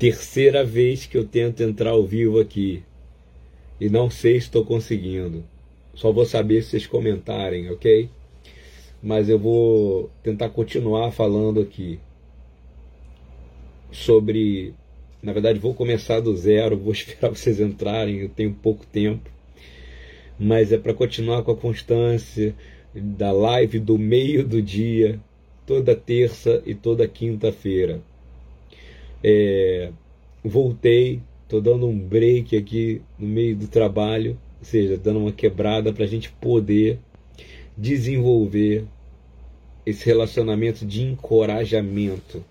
Terceira vez que eu tento entrar ao vivo aqui. E não sei se estou conseguindo. Só vou saber se vocês comentarem, ok? Mas eu vou tentar continuar falando aqui sobre. Na verdade, vou começar do zero, vou esperar vocês entrarem, eu tenho pouco tempo. Mas é para continuar com a constância da live do meio do dia, toda terça e toda quinta-feira. É, voltei, estou dando um break aqui no meio do trabalho, ou seja, dando uma quebrada para a gente poder desenvolver esse relacionamento de encorajamento.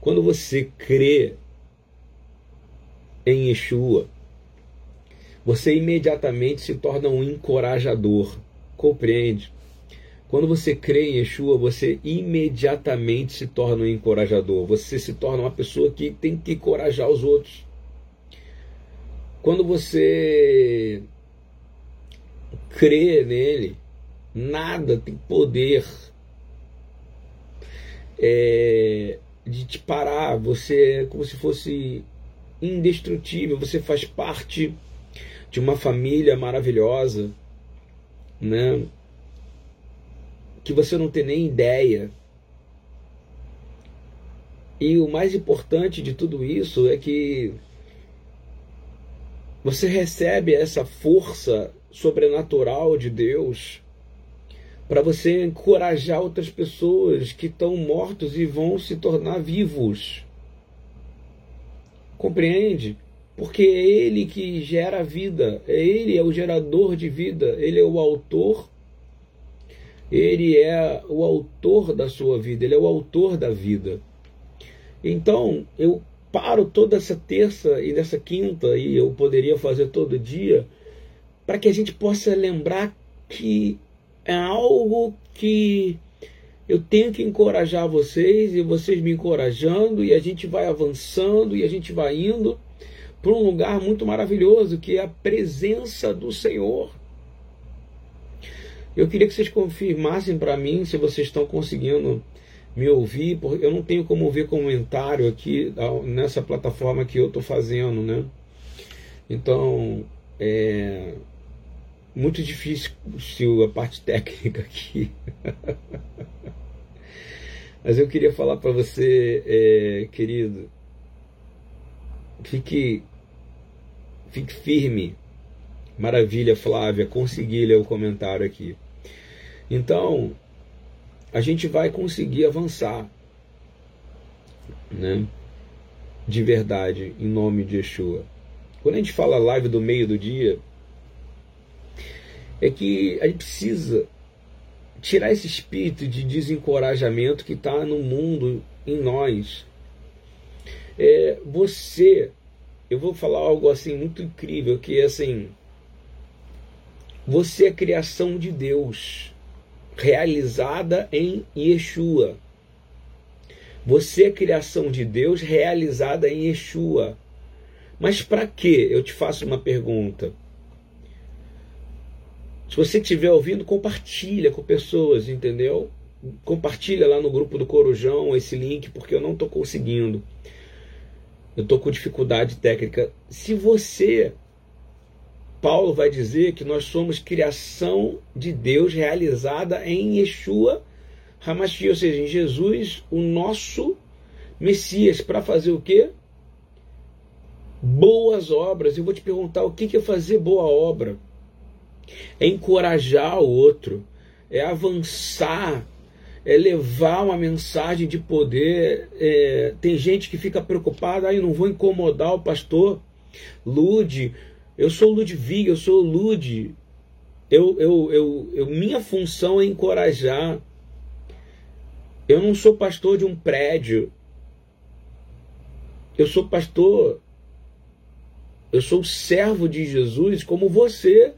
Quando você crê em Yeshua, você imediatamente se torna um encorajador. Compreende? Quando você crê em Yeshua, você imediatamente se torna um encorajador. Você se torna uma pessoa que tem que encorajar os outros. Quando você crê nele, nada tem poder é, de te parar. Você é como se fosse indestrutível. Você faz parte de uma família maravilhosa, né? Que você não tem nem ideia. E o mais importante de tudo isso é que você recebe essa força sobrenatural de Deus para você encorajar outras pessoas que estão mortos e vão se tornar vivos. Compreende? Porque é Ele que gera a vida, é Ele é o gerador de vida, Ele é o autor ele é o autor da sua vida, ele é o autor da vida. Então, eu paro toda essa terça e nessa quinta, e eu poderia fazer todo dia, para que a gente possa lembrar que é algo que eu tenho que encorajar vocês e vocês me encorajando, e a gente vai avançando e a gente vai indo para um lugar muito maravilhoso que é a presença do Senhor. Eu queria que vocês confirmassem para mim se vocês estão conseguindo me ouvir, porque eu não tenho como ver comentário aqui nessa plataforma que eu estou fazendo, né? Então, é muito difícil a parte técnica aqui. Mas eu queria falar para você, é, querido, fique, fique firme Maravilha, Flávia, consegui ler o comentário aqui. Então, a gente vai conseguir avançar, né? De verdade, em nome de Yeshua. Quando a gente fala live do meio do dia, é que a gente precisa tirar esse espírito de desencorajamento que está no mundo, em nós. É, você, eu vou falar algo assim muito incrível, que é assim, você é criação de Deus, realizada em Yeshua. Você é criação de Deus realizada em Yeshua. Mas para quê? Eu te faço uma pergunta. Se você estiver ouvindo, compartilha com pessoas, entendeu? Compartilha lá no grupo do Corujão esse link, porque eu não estou conseguindo. Eu estou com dificuldade técnica. Se você Paulo vai dizer que nós somos criação de Deus realizada em Yeshua Hamashiach, ou seja, em Jesus, o nosso Messias, para fazer o quê? Boas obras. Eu vou te perguntar o que é fazer boa obra? É encorajar o outro, é avançar, é levar uma mensagem de poder. É, tem gente que fica preocupada, aí ah, não vou incomodar o pastor. Lude, eu sou Ludwig, eu sou Lud. Eu, eu, eu, eu, minha função é encorajar. Eu não sou pastor de um prédio. Eu sou pastor. Eu sou servo de Jesus, como você,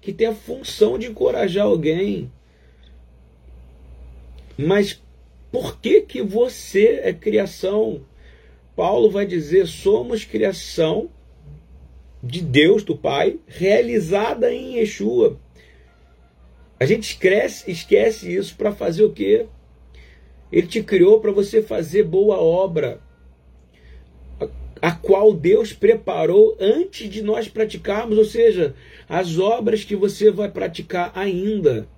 que tem a função de encorajar alguém. Mas por que que você é criação? Paulo vai dizer: somos criação de Deus, do Pai, realizada em Yeshua. A gente esquece, esquece isso para fazer o quê? Ele te criou para você fazer boa obra. a qual Deus preparou antes de nós praticarmos, ou seja, as obras que você vai praticar ainda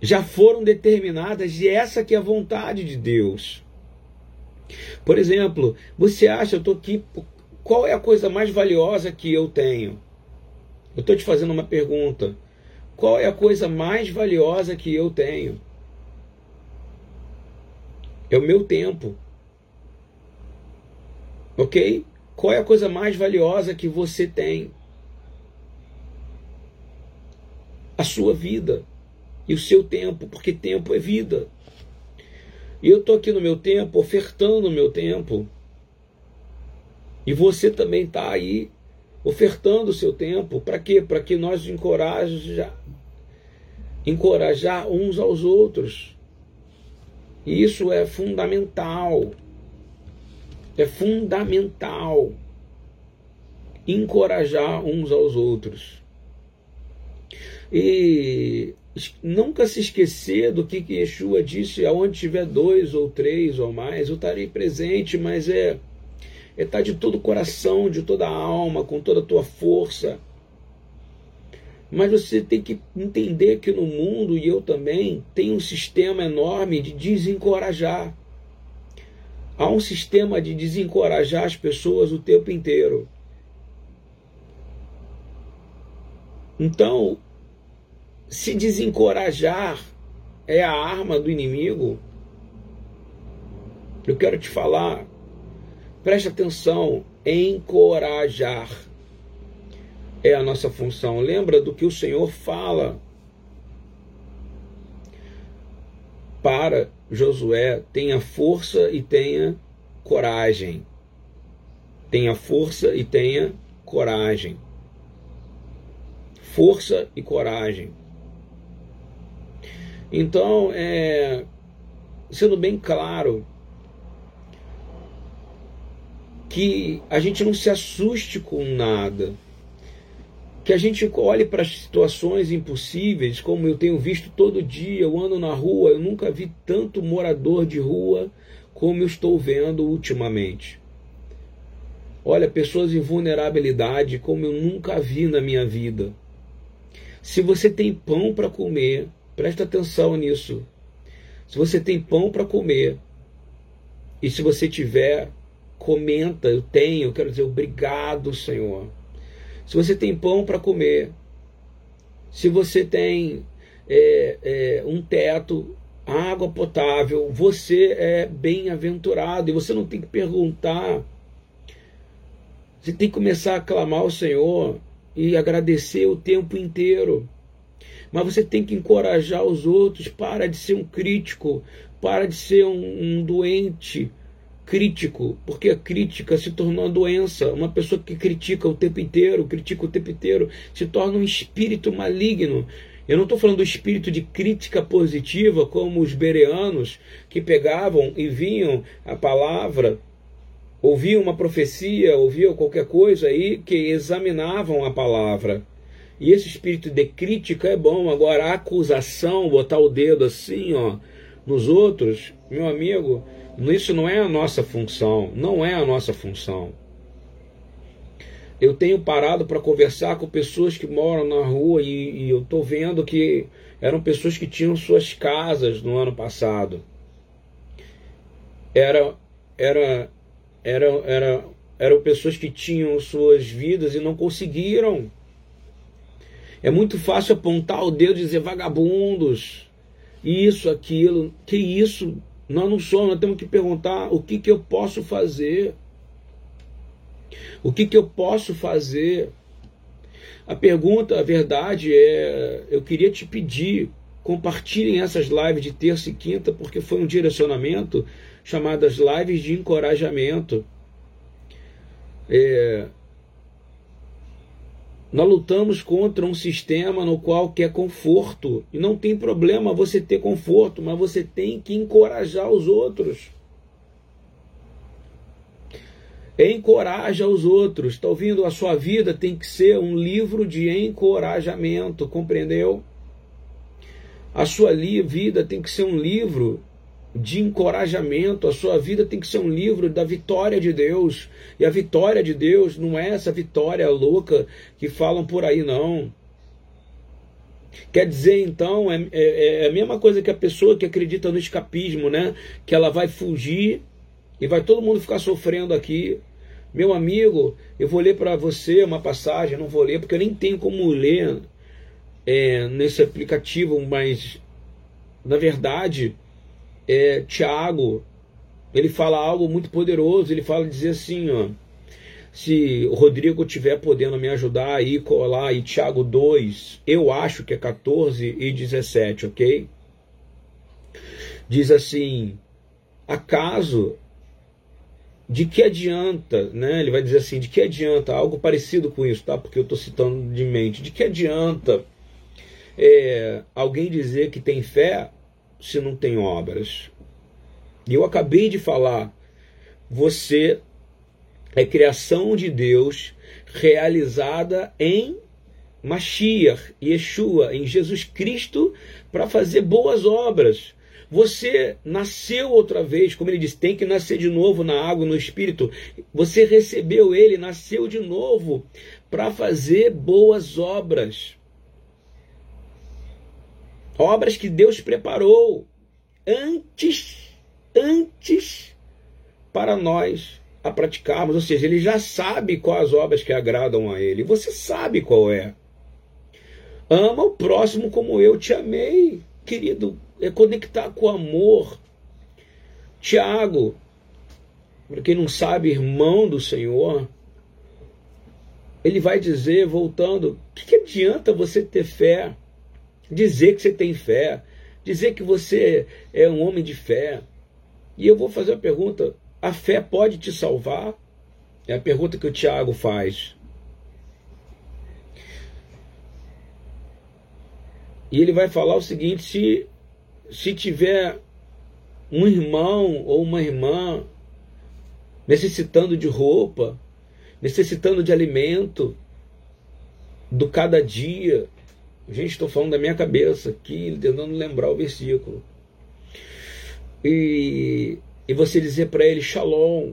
já foram determinadas e essa que é a vontade de Deus. Por exemplo, você acha, eu estou aqui, qual é a coisa mais valiosa que eu tenho? Eu estou te fazendo uma pergunta. Qual é a coisa mais valiosa que eu tenho? É o meu tempo. Ok? Qual é a coisa mais valiosa que você tem? A sua vida e o seu tempo, porque tempo é vida. E eu estou aqui no meu tempo, ofertando o meu tempo. E você também está aí ofertando o seu tempo. Para quê? Para que nós encorajar, encorajar uns aos outros. E isso é fundamental. É fundamental encorajar uns aos outros. E nunca se esquecer do que, Yeshua disse: aonde tiver dois ou três ou mais, eu estarei presente, mas é é estar de todo o coração, de toda a alma, com toda a tua força. Mas você tem que entender que no mundo, e eu também, tem um sistema enorme de desencorajar. Há um sistema de desencorajar as pessoas o tempo inteiro. Então, se desencorajar é a arma do inimigo, eu quero te falar, preste atenção, encorajar é a nossa função. Lembra do que o Senhor fala para Josué: tenha força e tenha coragem. Tenha força e tenha coragem. Força e coragem. Então, é, sendo bem claro, que a gente não se assuste com nada, que a gente olhe para as situações impossíveis, como eu tenho visto todo dia, eu ando na rua, eu nunca vi tanto morador de rua como eu estou vendo ultimamente. Olha, pessoas em vulnerabilidade como eu nunca vi na minha vida. Se você tem pão para comer, Presta atenção nisso. Se você tem pão para comer, e se você tiver, comenta, eu tenho, eu quero dizer, obrigado, Senhor. Se você tem pão para comer, se você tem é, é, um teto, água potável, você é bem-aventurado e você não tem que perguntar. Você tem que começar a clamar ao Senhor e agradecer o tempo inteiro mas você tem que encorajar os outros. Para de ser um crítico, para de ser um, um doente crítico, porque a crítica se tornou uma doença. Uma pessoa que critica o tempo inteiro, critica o tempo inteiro, se torna um espírito maligno. Eu não estou falando do espírito de crítica positiva, como os bereanos que pegavam e vinham a palavra, ouviam uma profecia, ouviam qualquer coisa aí, que examinavam a palavra e esse espírito de crítica é bom. Agora, a acusação, botar o dedo assim, ó, nos outros, meu amigo, isso não é a nossa função. Não é a nossa função. Eu tenho parado para conversar com pessoas que moram na rua e, e eu estou vendo que eram pessoas que tinham suas casas no ano passado. Era, era, era, era, eram pessoas que tinham suas vidas e não conseguiram é muito fácil apontar o dedo e dizer vagabundos, isso, aquilo. Que isso? Nós não somos, nós temos que perguntar o que, que eu posso fazer. O que, que eu posso fazer? A pergunta, a verdade é: eu queria te pedir, compartilhem essas lives de terça e quinta, porque foi um direcionamento chamadas lives de encorajamento. É, nós lutamos contra um sistema no qual quer conforto. E não tem problema você ter conforto, mas você tem que encorajar os outros. Encoraja os outros. Está ouvindo? A sua vida tem que ser um livro de encorajamento, compreendeu? A sua vida tem que ser um livro de encorajamento. A sua vida tem que ser um livro da vitória de Deus. E a vitória de Deus não é essa vitória louca que falam por aí, não. Quer dizer, então, é, é, é, a mesma coisa que a pessoa que acredita no escapismo, né? Que ela vai fugir e vai todo mundo ficar sofrendo aqui. Meu amigo, eu vou ler para você uma passagem, não vou ler porque eu nem tenho como ler é, nesse aplicativo, mas na verdade, é, Tiago, ele fala algo muito poderoso, ele fala dizer assim, ó, se o Rodrigo tiver podendo me ajudar aí, colar aí Tiago 2, eu acho que é 14 e 17, ok? Diz assim, acaso de que adianta, né? Ele vai dizer assim, de que adianta, algo parecido com isso, tá? Porque eu estou citando de mente, de que adianta é, alguém dizer que tem fé se não tem obras? E eu acabei de falar, você é criação de Deus realizada em Mashiach, Yeshua, em Jesus Cristo, para fazer boas obras. Você nasceu outra vez, como ele disse, tem que nascer de novo na água, no Espírito. Você recebeu ele, nasceu de novo para fazer boas obras. Obras que Deus preparou antes, antes para nós a praticarmos, ou seja, ele já sabe quais obras que agradam a ele. Você sabe qual é. Ama o próximo como eu te amei, querido. É conectar com o amor. Tiago, para quem não sabe, irmão do Senhor, ele vai dizer, voltando, o que, que adianta você ter fé? Dizer que você tem fé, dizer que você é um homem de fé. E eu vou fazer a pergunta: a fé pode te salvar? É a pergunta que o Tiago faz. E ele vai falar o seguinte: se, se tiver um irmão ou uma irmã necessitando de roupa, necessitando de alimento, do cada dia, gente, estou falando da minha cabeça aqui, tentando lembrar o versículo. E e você dizer para ele shalom.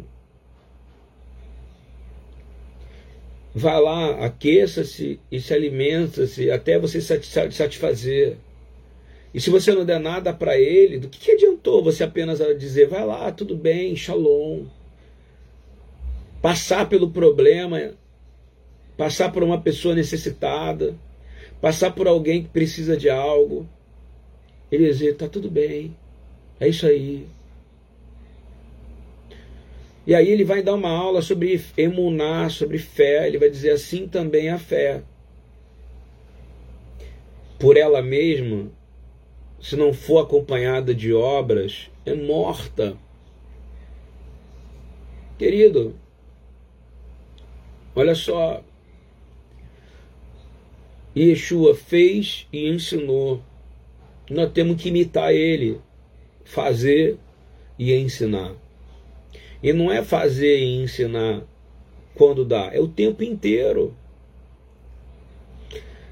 Vá lá, aqueça-se e se alimenta-se até você satisfazer. E se você não der nada para ele, do que, que adiantou você apenas dizer, vai lá, tudo bem, shalom. Passar pelo problema, passar por uma pessoa necessitada, passar por alguém que precisa de algo. Ele dizer, tá tudo bem, é isso aí. E aí ele vai dar uma aula sobre emunar, sobre fé. Ele vai dizer assim também a fé. Por ela mesma, se não for acompanhada de obras, é morta. Querido, olha só. Yeshua fez e ensinou. Nós temos que imitar ele, fazer e ensinar. E não é fazer e ensinar quando dá, é o tempo inteiro.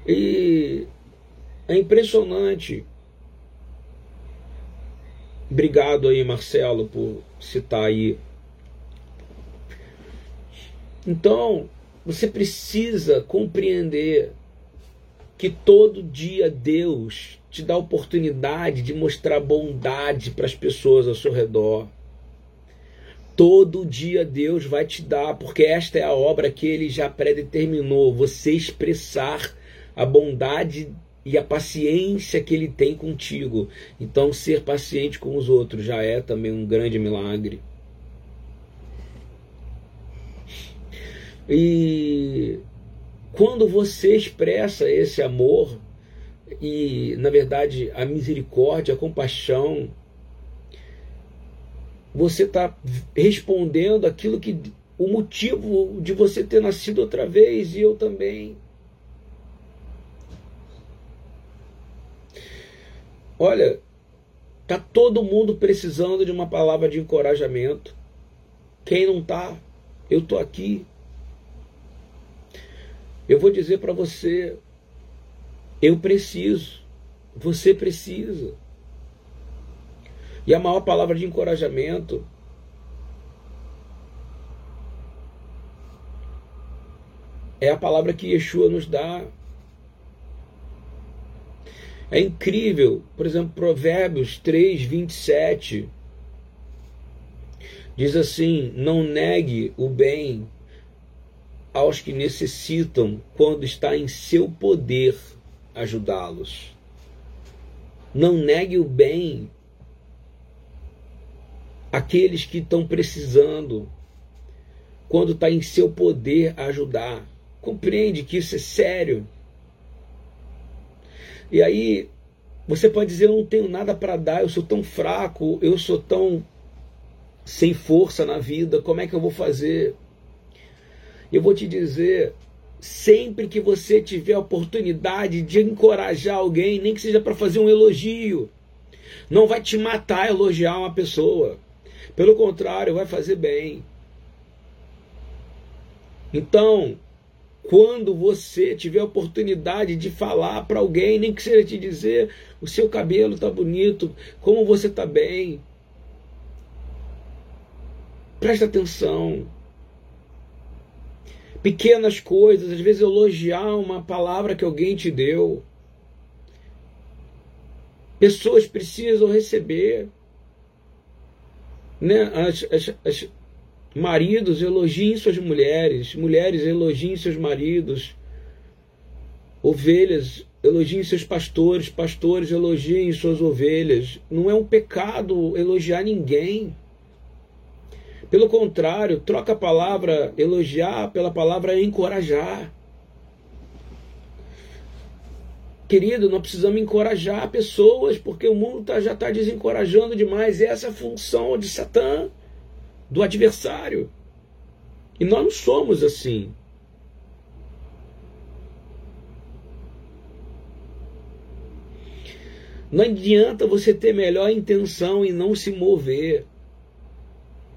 E é impressionante. Obrigado aí, Marcelo, por citar aí. Então, você precisa compreender que todo dia Deus te dá oportunidade de mostrar bondade para as pessoas ao seu redor. Todo dia Deus vai te dar, porque esta é a obra que ele já predeterminou, você expressar a bondade e a paciência que ele tem contigo. Então, ser paciente com os outros já é também um grande milagre. E quando você expressa esse amor e, na verdade, a misericórdia, a compaixão, você está respondendo aquilo que o motivo de você ter nascido outra vez e eu também. Olha, tá todo mundo precisando de uma palavra de encorajamento. Quem não tá, eu tô aqui. Eu vou dizer para você, eu preciso, você precisa. E a maior palavra de encorajamento é a palavra que Yeshua nos dá. É incrível, por exemplo, Provérbios 3, 27 diz assim: Não negue o bem aos que necessitam quando está em seu poder ajudá-los. Não negue o bem àqueles que estão precisando quando está em seu poder ajudar. Compreende que isso é sério. E aí você pode dizer: Eu não tenho nada para dar, eu sou tão fraco, eu sou tão sem força na vida, como é que eu vou fazer? Eu vou te dizer: sempre que você tiver a oportunidade de encorajar alguém, nem que seja para fazer um elogio, não vai te matar elogiar uma pessoa. Pelo contrário, vai fazer bem. Então, quando você tiver a oportunidade de falar para alguém, nem que seja te dizer o seu cabelo está bonito, como você está bem. Presta atenção. Pequenas coisas, às vezes elogiar uma palavra que alguém te deu. Pessoas precisam receber. Né? As, as, as, Maridos, elogiem suas mulheres. Mulheres, elogiem seus maridos. Ovelhas, elogiem seus pastores. Pastores, elogiem suas ovelhas. Não é um pecado elogiar ninguém. Pelo contrário, troca a palavra elogiar pela palavra encorajar. Querido, nós precisamos encorajar pessoas, porque o mundo tá, já está desencorajando demais. Essa é a função de Satã do adversário. E nós não somos assim. Não adianta você ter melhor intenção e não se mover.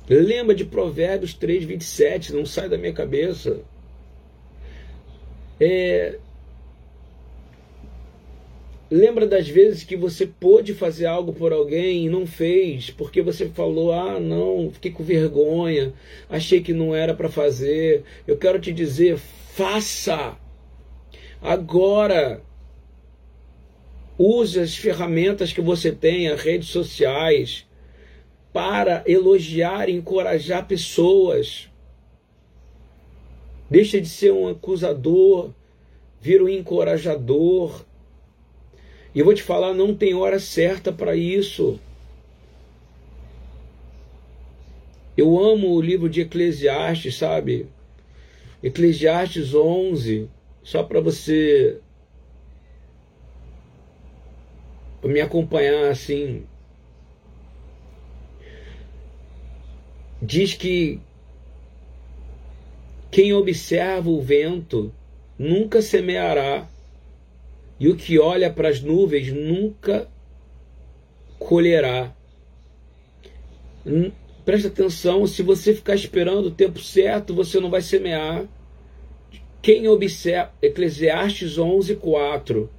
Lembra de Provérbios 3, 27, não sai da minha cabeça. É, Lembra das vezes que você pôde fazer algo por alguém e não fez, porque você falou: "Ah, não, fiquei com vergonha, achei que não era para fazer". Eu quero te dizer, faça. Agora use as ferramentas que você tem, as redes sociais, para elogiar e encorajar pessoas. Deixa de ser um acusador, vira um encorajador e eu vou te falar, não tem hora certa para isso. Eu amo o livro de Eclesiastes, sabe? Eclesiastes 11, só para você me acompanhar assim. Diz que quem observa o vento nunca semeará e o que olha para as nuvens nunca colherá. Hum, presta atenção, se você ficar esperando o tempo certo, você não vai semear. Quem observa, Eclesiastes 11, 4.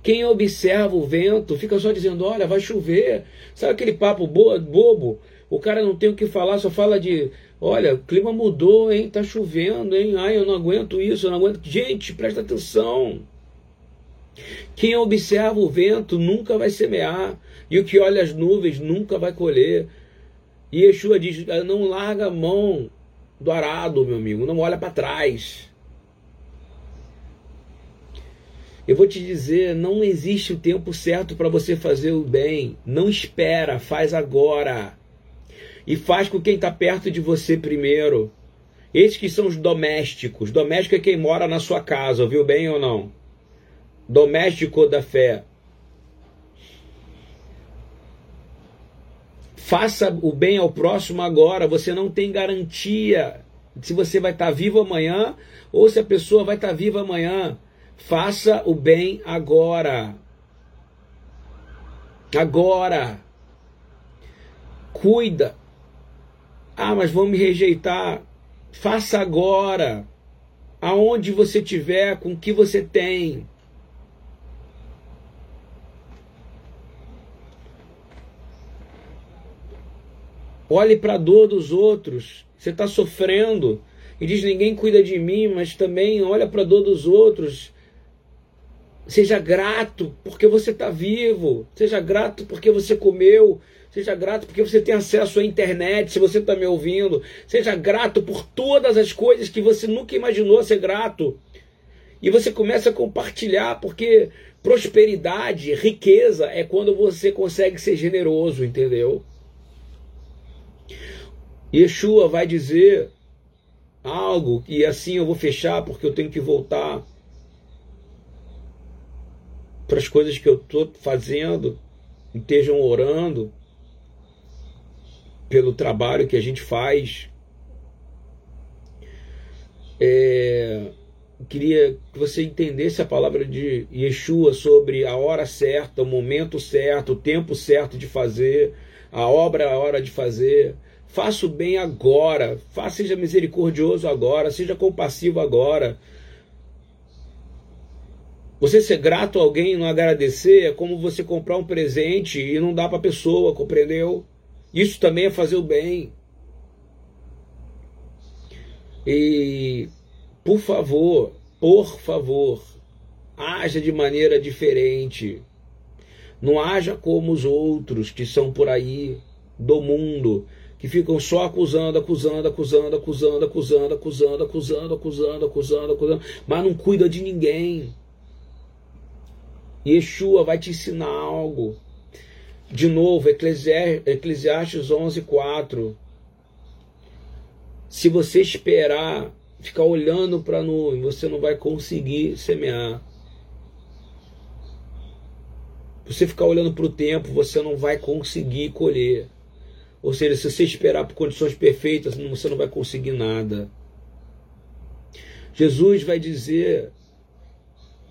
Quem observa o vento fica só dizendo: Olha, vai chover. Sabe aquele papo bobo? O cara não tem o que falar, só fala de: Olha, o clima mudou, hein? Tá chovendo, hein? Ai, eu não aguento isso, eu não aguento. Gente, presta atenção. Quem observa o vento nunca vai semear, e o que olha as nuvens nunca vai colher. E Yeshua diz: não larga a mão do arado, meu amigo, não olha para trás. Eu vou te dizer, não existe o tempo certo para você fazer o bem. Não espera, faz agora. E faz com quem está perto de você primeiro. Esses que são os domésticos. Doméstico é quem mora na sua casa, ouviu bem ou não? doméstico da fé. Faça o bem ao próximo agora, você não tem garantia se você vai estar vivo amanhã ou se a pessoa vai estar viva amanhã. Faça o bem agora. Agora. Cuida. Ah, mas vão me rejeitar. Faça agora. Aonde você tiver, com o que você tem. Olhe para a dor dos outros. Você está sofrendo e diz: ninguém cuida de mim, mas também olha para a dor dos outros. Seja grato porque você está vivo. Seja grato porque você comeu. Seja grato porque você tem acesso à internet, se você está me ouvindo. Seja grato por todas as coisas que você nunca imaginou ser grato. E você começa a compartilhar, porque prosperidade, riqueza é quando você consegue ser generoso, entendeu? Yeshua vai dizer algo e assim eu vou fechar porque eu tenho que voltar para as coisas que eu estou fazendo, estejam orando pelo trabalho que a gente faz. É, queria que você entendesse a palavra de Yeshua sobre a hora certa, o momento certo, o tempo certo de fazer, a obra a hora de fazer. Faça o bem agora, faça, seja misericordioso agora, seja compassivo agora. Você ser grato a alguém e não agradecer é como você comprar um presente e não dar para a pessoa, compreendeu? Isso também é fazer o bem. E, por favor, por favor, haja de maneira diferente. Não haja como os outros que são por aí do mundo, que ficam só acusando, acusando, acusando, acusando, acusando, acusando, acusando, acusando, acusando, acusando, mas não cuida de ninguém. Yeshua vai te ensinar algo. De novo, Eclesiastes 11, 4. Se você esperar, ficar olhando para a nuvem, você não vai conseguir semear. Se você ficar olhando para o tempo, você não vai conseguir colher. Ou seja, se você esperar por condições perfeitas, você não vai conseguir nada. Jesus vai dizer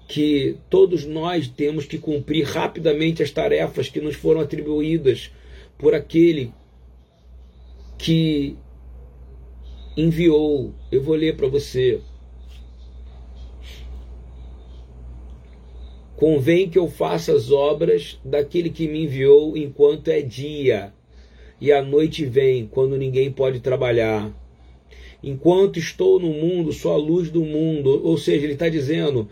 que todos nós temos que cumprir rapidamente as tarefas que nos foram atribuídas por aquele que enviou. Eu vou ler para você. Convém que eu faça as obras daquele que me enviou enquanto é dia, e a noite vem, quando ninguém pode trabalhar. Enquanto estou no mundo, sou a luz do mundo. Ou seja, ele está dizendo: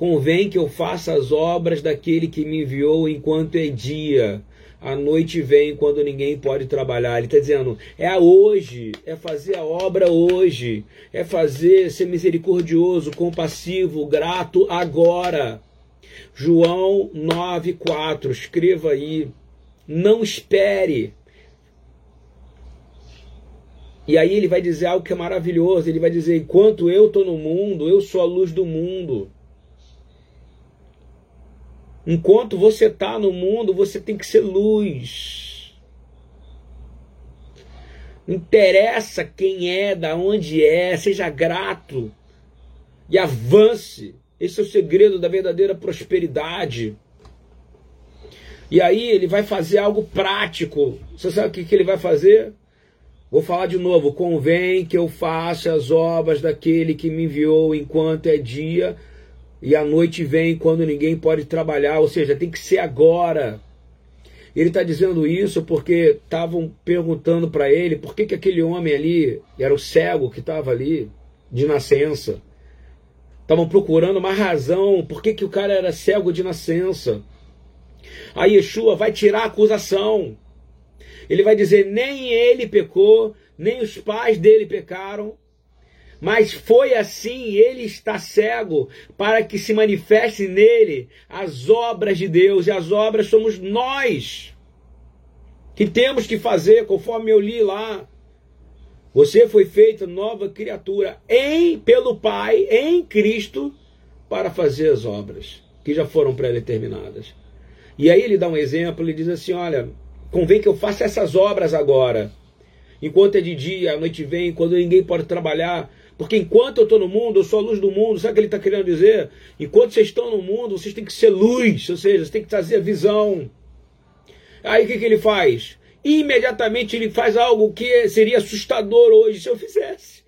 Convém que eu faça as obras daquele que me enviou enquanto é dia. A noite vem quando ninguém pode trabalhar. Ele está dizendo: é hoje, é fazer a obra hoje, é fazer, ser misericordioso, compassivo, grato agora. João 9,4, escreva aí. Não espere. E aí ele vai dizer algo que é maravilhoso. Ele vai dizer: enquanto eu estou no mundo, eu sou a luz do mundo. Enquanto você está no mundo, você tem que ser luz. Não interessa quem é, da onde é, seja grato e avance. Esse é o segredo da verdadeira prosperidade. E aí ele vai fazer algo prático. Você sabe o que, que ele vai fazer? Vou falar de novo. Convém que eu faça as obras daquele que me enviou enquanto é dia e a noite vem quando ninguém pode trabalhar, ou seja, tem que ser agora. Ele está dizendo isso porque estavam perguntando para ele por que, que aquele homem ali era o cego que estava ali de nascença. Estavam procurando uma razão por que, que o cara era cego de nascença. Aí Yeshua vai tirar a acusação. Ele vai dizer: nem ele pecou, nem os pais dele pecaram, mas foi assim, ele está cego para que se manifeste nele as obras de Deus, e as obras somos nós que temos que fazer, conforme eu li lá. Você foi feita nova criatura em pelo Pai, em Cristo, para fazer as obras que já foram pré-determinadas. E aí ele dá um exemplo, ele diz assim: olha, convém que eu faça essas obras agora. Enquanto é de dia, a noite vem, quando ninguém pode trabalhar, porque enquanto eu estou no mundo, eu sou a luz do mundo. Sabe o que ele está querendo dizer? Enquanto vocês estão no mundo, vocês têm que ser luz, ou seja, vocês têm que trazer a visão. Aí o que, que ele faz? Imediatamente ele faz algo que seria assustador hoje se eu fizesse.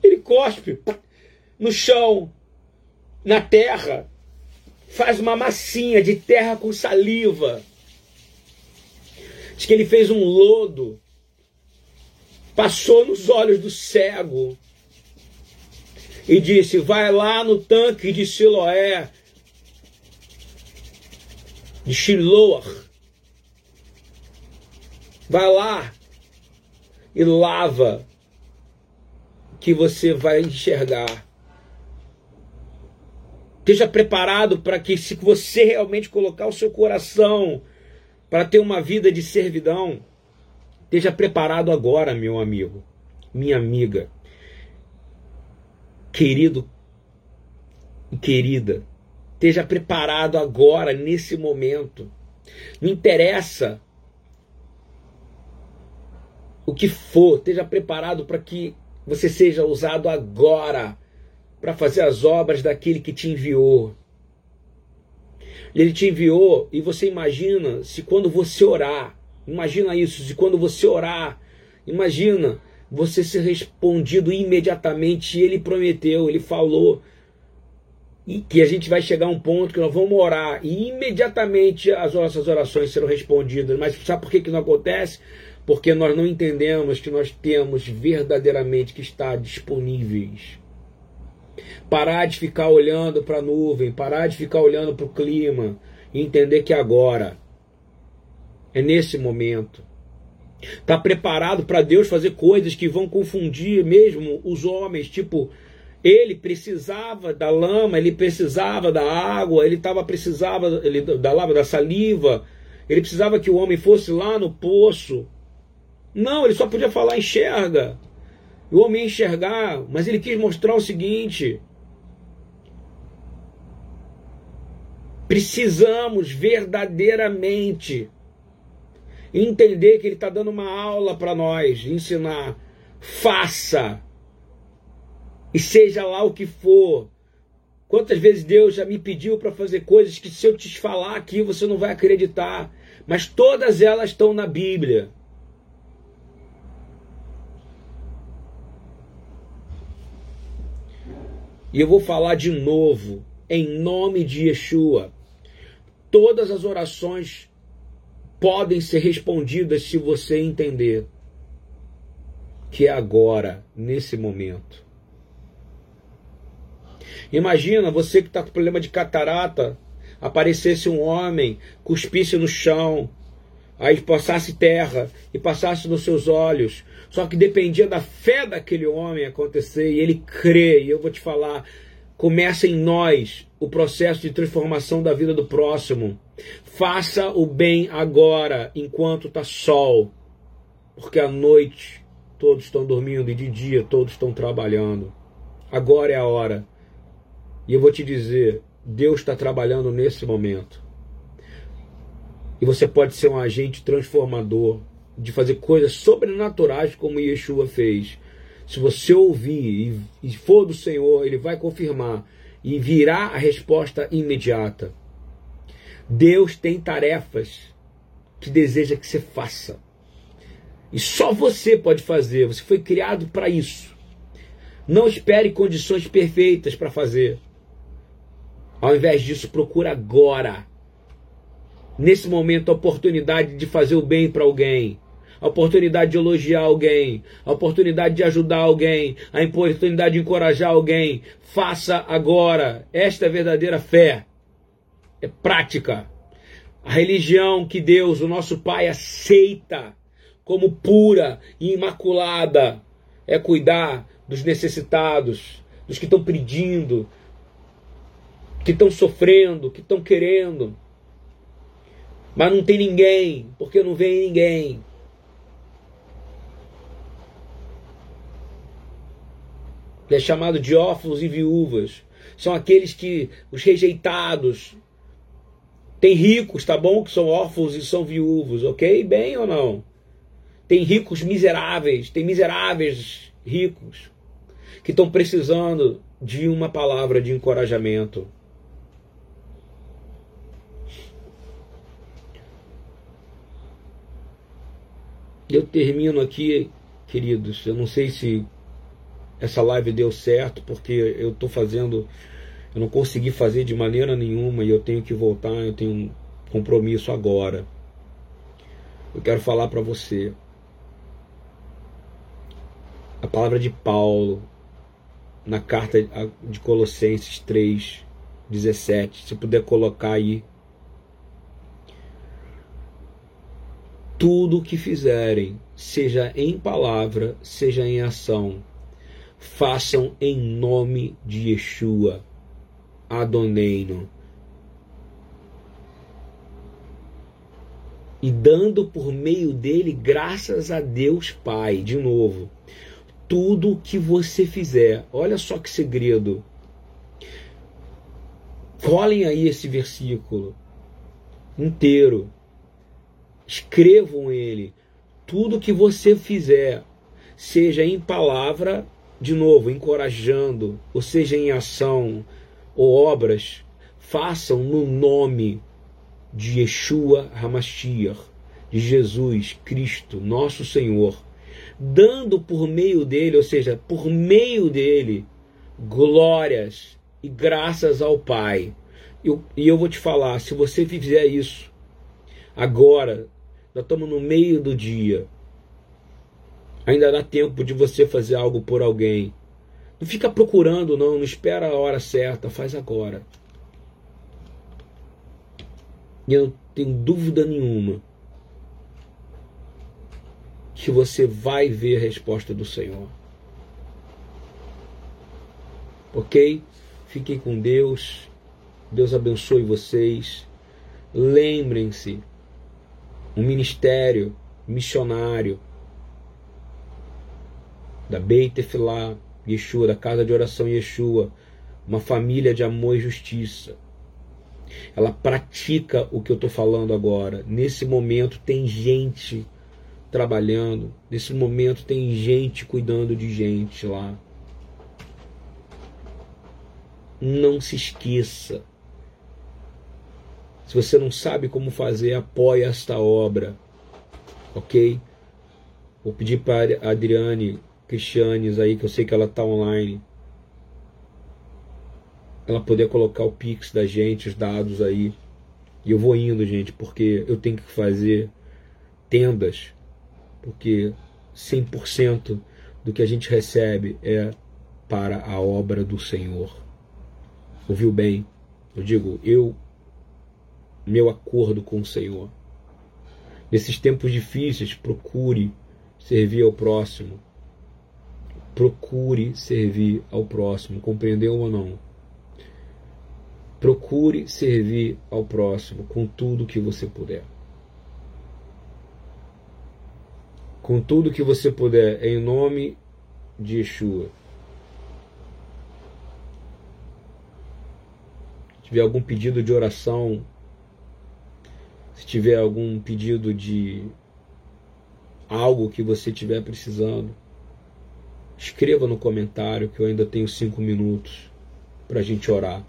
Ele cospe no chão, na terra, faz uma massinha de terra com saliva. Diz que ele fez um lodo passou nos olhos do cego e disse: Vai lá no tanque de Siloé, de Shiloah, vai lá e lava, que você vai enxergar. Esteja preparado para que, se você realmente colocar o seu coração para ter uma vida de servidão, esteja preparado agora, meu amigo, minha amiga, querido e querida, esteja preparado agora, nesse momento. Não interessa o que for, esteja preparado para que você seja usado agora para fazer as obras daquele que te enviou. Ele te enviou e você imagina se quando você orar, imagina isso, se quando você orar, imagina você ser respondido imediatamente. Ele prometeu, ele falou e que a gente vai chegar a um ponto que nós vamos orar e imediatamente as nossas orações serão respondidas. Mas sabe por que, que não acontece? Porque nós não entendemos que nós temos verdadeiramente que estar disponíveis Parar de ficar olhando para a nuvem, parar de ficar olhando para o clima e entender que agora é nesse momento. Está preparado para Deus fazer coisas que vão confundir mesmo os homens, tipo ele precisava da lama, ele precisava da água, ele tava precisava ele, da lava, da saliva, ele precisava que o homem fosse lá no poço. Não, ele só podia falar enxerga o homem enxergar, mas ele quis mostrar o seguinte: precisamos verdadeiramente entender que ele está dando uma aula para nós, ensinar. Faça, e seja lá o que for. Quantas vezes Deus já me pediu para fazer coisas que, se eu te falar aqui, você não vai acreditar, mas todas elas estão na Bíblia. E eu vou falar de novo, em nome de Yeshua. Todas as orações podem ser respondidas se você entender que é agora, nesse momento. Imagina você que está com problema de catarata, aparecesse um homem, cuspisse no chão, aí passasse terra e passasse nos seus olhos, só que dependia da fé daquele homem acontecer, e ele crê, e eu vou te falar, começa em nós o processo de transformação da vida do próximo. Faça o bem agora, enquanto está sol, porque à noite todos estão dormindo e de dia todos estão trabalhando. Agora é a hora. E eu vou te dizer, Deus está trabalhando nesse momento. E você pode ser um agente transformador de fazer coisas sobrenaturais como Yeshua fez. Se você ouvir e for do Senhor, ele vai confirmar e virá a resposta imediata. Deus tem tarefas que deseja que você faça. E só você pode fazer. Você foi criado para isso. Não espere condições perfeitas para fazer. Ao invés disso, procura agora, nesse momento, a oportunidade de fazer o bem para alguém a oportunidade de elogiar alguém, a oportunidade de ajudar alguém, a oportunidade de encorajar alguém. Faça agora. Esta é a verdadeira fé. É prática. A religião que Deus, o nosso Pai, aceita como pura e imaculada é cuidar dos necessitados, dos que estão pedindo, que estão sofrendo, que estão querendo. Mas não tem ninguém, porque não vem ninguém. É chamado de órfãos e viúvas. São aqueles que, os rejeitados. Tem ricos, tá bom? Que são órfãos e são viúvos, ok? Bem ou não? Tem ricos miseráveis, tem miseráveis ricos que estão precisando de uma palavra de encorajamento. Eu termino aqui, queridos. Eu não sei se essa live deu certo, porque eu estou fazendo, eu não consegui fazer de maneira nenhuma e eu tenho que voltar, eu tenho um compromisso agora. Eu quero falar para você. a palavra de Paulo na carta de Colossenses 3, 17. Se puder colocar aí. Tudo o que fizerem, seja em palavra, seja em ação, façam em nome de Yeshua, Adoneino. E dando por meio dele graças a Deus Pai, de novo. Tudo que você fizer, olha só que segredo. Colhem aí esse versículo inteiro. Escrevam ele. Tudo que você fizer, seja em palavra, de novo, encorajando, ou seja em ação ou obras, façam no nome de Yeshua Hamashiach, de Jesus Cristo, nosso Senhor, dando por meio dele, ou seja, por meio dele, glórias e graças ao Pai. Eu, e eu vou te falar, se você fizer isso agora, nós estamos no meio do dia, ainda dá tempo de você fazer algo por alguém. Não fica procurando, não, não espera a hora certa, faz agora. E eu não tenho dúvida nenhuma que você vai ver a resposta do Senhor. Ok? Fiquem com Deus. Deus abençoe vocês. Lembrem-se, um ministério missionário da Beit Efilá, Yeshua, da casa de oração Yeshua, uma família de amor e justiça. Ela pratica o que eu estou falando agora. Nesse momento tem gente trabalhando, nesse momento tem gente cuidando de gente lá. Não se esqueça. Se você não sabe como fazer, apoie esta obra. Ok? Vou pedir para a Adriane Cristianes aí, que eu sei que ela tá online. Ela poder colocar o Pix da gente, os dados aí. E eu vou indo, gente, porque eu tenho que fazer tendas. Porque 100% do que a gente recebe é para a obra do Senhor. Ouviu bem? Eu digo, eu, meu acordo com o Senhor. Nesses tempos difíceis, procure servir ao próximo procure servir ao próximo, compreendeu ou não? Procure servir ao próximo com tudo que você puder. Com tudo que você puder, em nome de Yeshua. Se tiver algum pedido de oração, se tiver algum pedido de algo que você estiver precisando, Escreva no comentário que eu ainda tenho cinco minutos para a gente orar.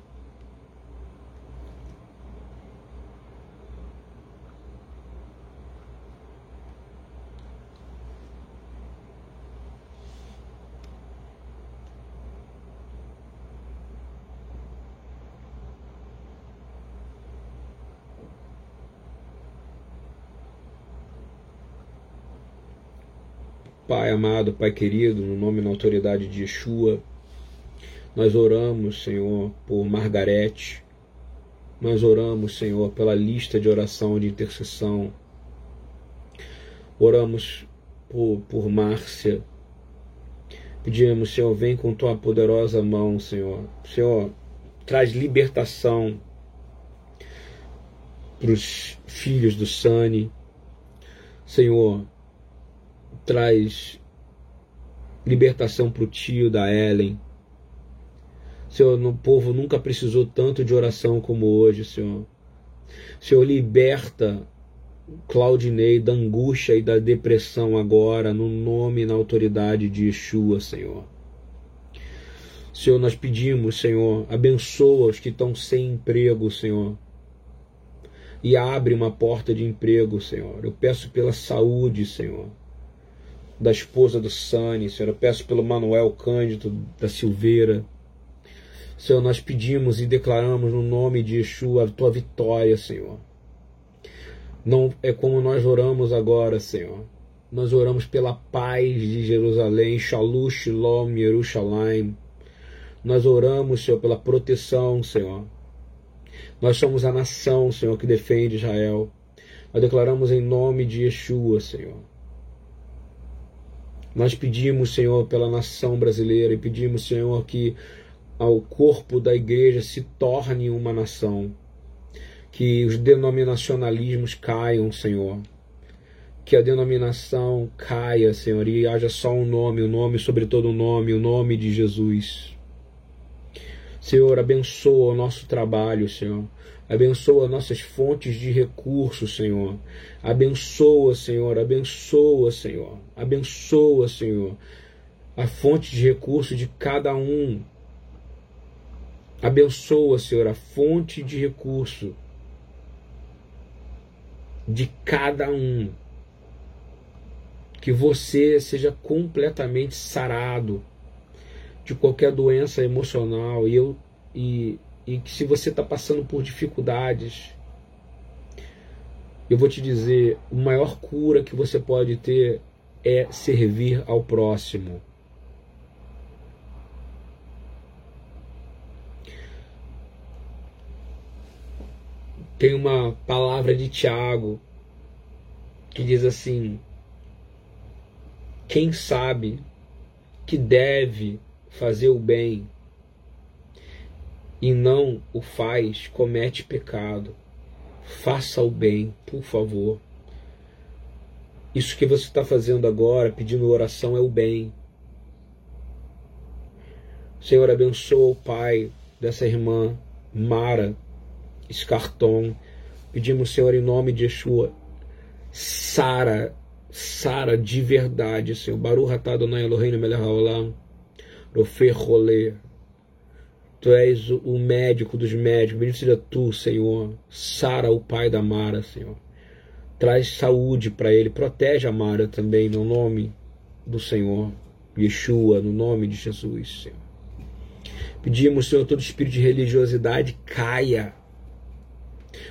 Amado, Pai querido, no nome e na autoridade de Yeshua, nós oramos, Senhor, por Margarete, nós oramos, Senhor, pela lista de oração de intercessão, oramos por, por Márcia, pedimos, Senhor, vem com tua poderosa mão, Senhor, Senhor, traz libertação para os filhos do Sani, Senhor, traz libertação para o tio da Ellen. Senhor, o povo nunca precisou tanto de oração como hoje, Senhor. Senhor, liberta Claudinei da angústia e da depressão agora, no nome e na autoridade de Yeshua, Senhor. Senhor, nós pedimos, Senhor, abençoa os que estão sem emprego, Senhor. E abre uma porta de emprego, Senhor. Eu peço pela saúde, Senhor da esposa do Sani, Senhor. Eu peço pelo Manuel Cândido da Silveira. Senhor, nós pedimos e declaramos no nome de Yeshua a tua vitória, Senhor. Não é como nós oramos agora, Senhor. nós oramos pela paz de Jerusalém, Shalom, Shalom, Jerusalém. Nós oramos, Senhor, pela proteção, Senhor. Nós somos a nação, Senhor, que defende Israel. Nós declaramos em nome de Yeshua, Senhor. Nós pedimos, Senhor, pela nação brasileira e pedimos, Senhor, que ao corpo da igreja se torne uma nação. Que os denominacionalismos caiam, Senhor. Que a denominação caia, Senhor, e haja só um nome, o um nome sobre todo o nome, o nome de Jesus. Senhor, abençoa o nosso trabalho, Senhor. Abençoa nossas fontes de recursos, Senhor. Abençoa, Senhor. Abençoa, Senhor. Abençoa, Senhor. A fonte de recursos de cada um. Abençoa, Senhor, a fonte de recurso de cada um. Que você seja completamente sarado de qualquer doença emocional e eu e, e que se você está passando por dificuldades, eu vou te dizer, a maior cura que você pode ter é servir ao próximo. Tem uma palavra de Tiago que diz assim: quem sabe que deve fazer o bem e não o faz, comete pecado. Faça o bem, por favor. Isso que você está fazendo agora, pedindo oração, é o bem. Senhor, abençoa o pai dessa irmã, Mara Escarton. Pedimos, Senhor, em nome de Yeshua, Sara, Sara de verdade, Senhor. Baruch atah Adonai Eloheinu melech haolam. Rofer Rolê. Tu és o médico dos médicos. Bendito seja tu, Senhor. Sara, o pai da Mara, Senhor. Traz saúde para ele. Protege a Mara também, no nome do Senhor. Yeshua, no nome de Jesus, Senhor. Pedimos, Senhor, todo espírito de religiosidade caia.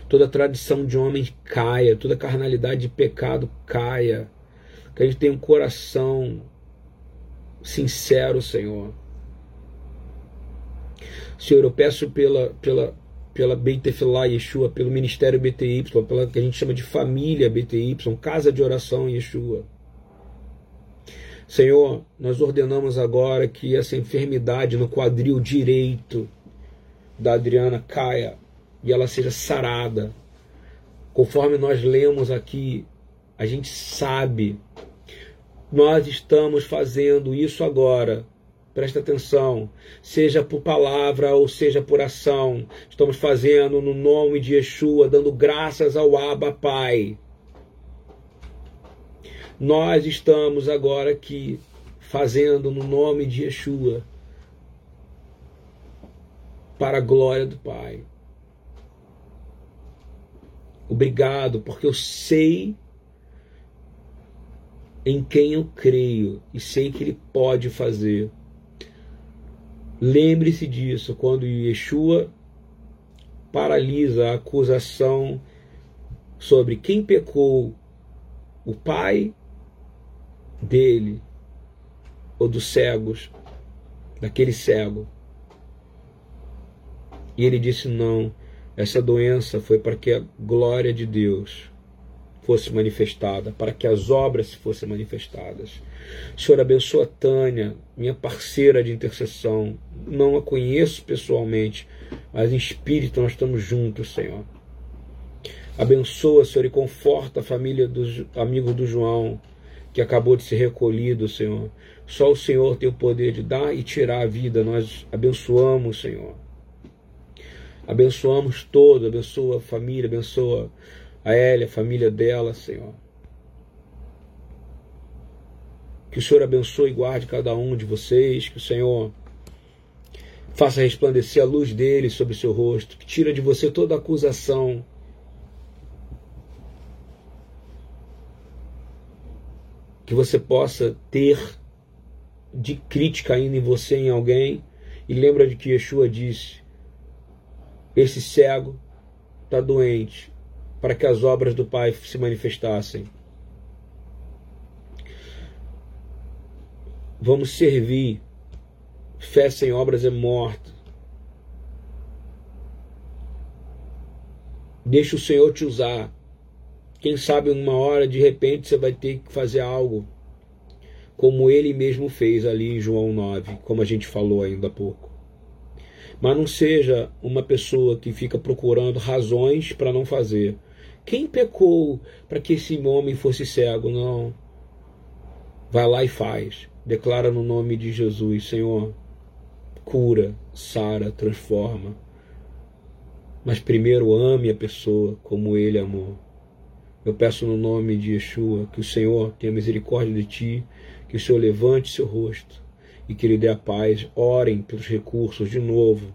Toda tradição de homens caia. Toda carnalidade de pecado caia. Que a gente tenha um coração sincero, Senhor. Senhor, eu peço pela, pela, pela Beitefilá Yeshua, pelo Ministério BTY, pela que a gente chama de família BTY, Casa de Oração Yeshua. Senhor, nós ordenamos agora que essa enfermidade no quadril direito da Adriana caia e ela seja sarada. Conforme nós lemos aqui, a gente sabe nós estamos fazendo isso agora. Presta atenção, seja por palavra ou seja por ação, estamos fazendo no nome de Yeshua, dando graças ao Abba Pai. Nós estamos agora aqui fazendo no nome de Yeshua, para a glória do Pai. Obrigado, porque eu sei em quem eu creio e sei que Ele pode fazer. Lembre-se disso quando Yeshua paralisa a acusação sobre quem pecou, o pai dele ou dos cegos, daquele cego. E ele disse: Não, essa doença foi para que a glória de Deus fosse manifestada, para que as obras fossem manifestadas. Senhor, abençoa a Tânia, minha parceira de intercessão. Não a conheço pessoalmente, mas em espírito nós estamos juntos, Senhor. Abençoa, Senhor, e conforta a família dos amigos do João, que acabou de ser recolhido, Senhor. Só o Senhor tem o poder de dar e tirar a vida. Nós abençoamos, Senhor. Abençoamos todo, abençoa a família, abençoa a Elia, a família dela, Senhor. Que o Senhor abençoe e guarde cada um de vocês, que o Senhor faça resplandecer a luz dele sobre o seu rosto, que tira de você toda acusação. Que você possa ter de crítica ainda em você, em alguém, e lembra de que Yeshua disse: esse cego está doente, para que as obras do Pai se manifestassem. Vamos servir. Fé sem obras é morta. Deixa o Senhor te usar. Quem sabe uma hora, de repente, você vai ter que fazer algo como ele mesmo fez ali em João 9, como a gente falou ainda há pouco. Mas não seja uma pessoa que fica procurando razões para não fazer. Quem pecou para que esse homem fosse cego? Não. Vai lá e faz. Declara no nome de Jesus, Senhor, cura, sara, transforma. Mas primeiro ame a pessoa como ele amou. Eu peço no nome de Yeshua que o Senhor tenha misericórdia de ti que o Senhor levante seu rosto e que Ele dê a paz. Orem pelos recursos de novo,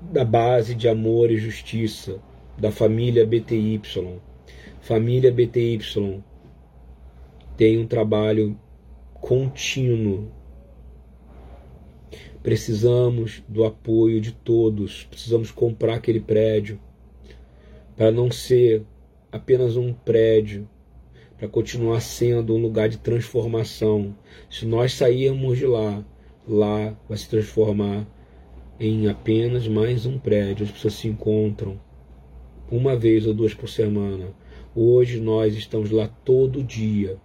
da base de amor e justiça, da família BTY. Família BTY tem um trabalho contínuo. Precisamos do apoio de todos, precisamos comprar aquele prédio para não ser apenas um prédio, para continuar sendo um lugar de transformação. Se nós sairmos de lá, lá vai se transformar em apenas mais um prédio. As pessoas se encontram uma vez ou duas por semana. Hoje nós estamos lá todo dia,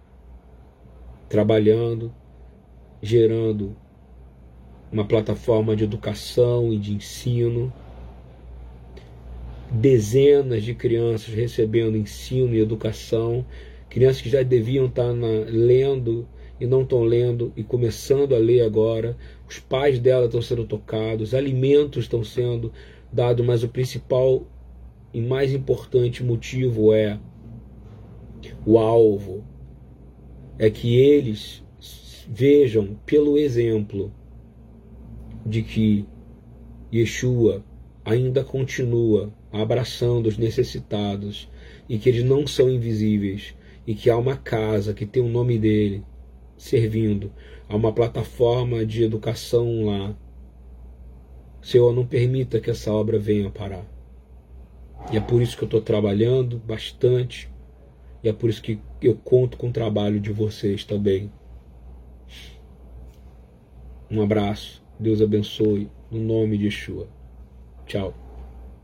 trabalhando, gerando uma plataforma de educação e de ensino. Dezenas de crianças recebendo ensino e educação crianças que já deviam estar na, lendo e não estão lendo e começando a ler agora, os pais dela estão sendo tocados, alimentos estão sendo dados, mas o principal e mais importante motivo é o alvo, é que eles vejam pelo exemplo de que Yeshua ainda continua abraçando os necessitados e que eles não são invisíveis e que há uma casa que tem o nome dele servindo, há uma plataforma de educação lá. Senhor, não permita que essa obra venha parar. E é por isso que eu estou trabalhando bastante, e é por isso que eu conto com o trabalho de vocês também. Um abraço, Deus abençoe, no nome de Yeshua. Tchau.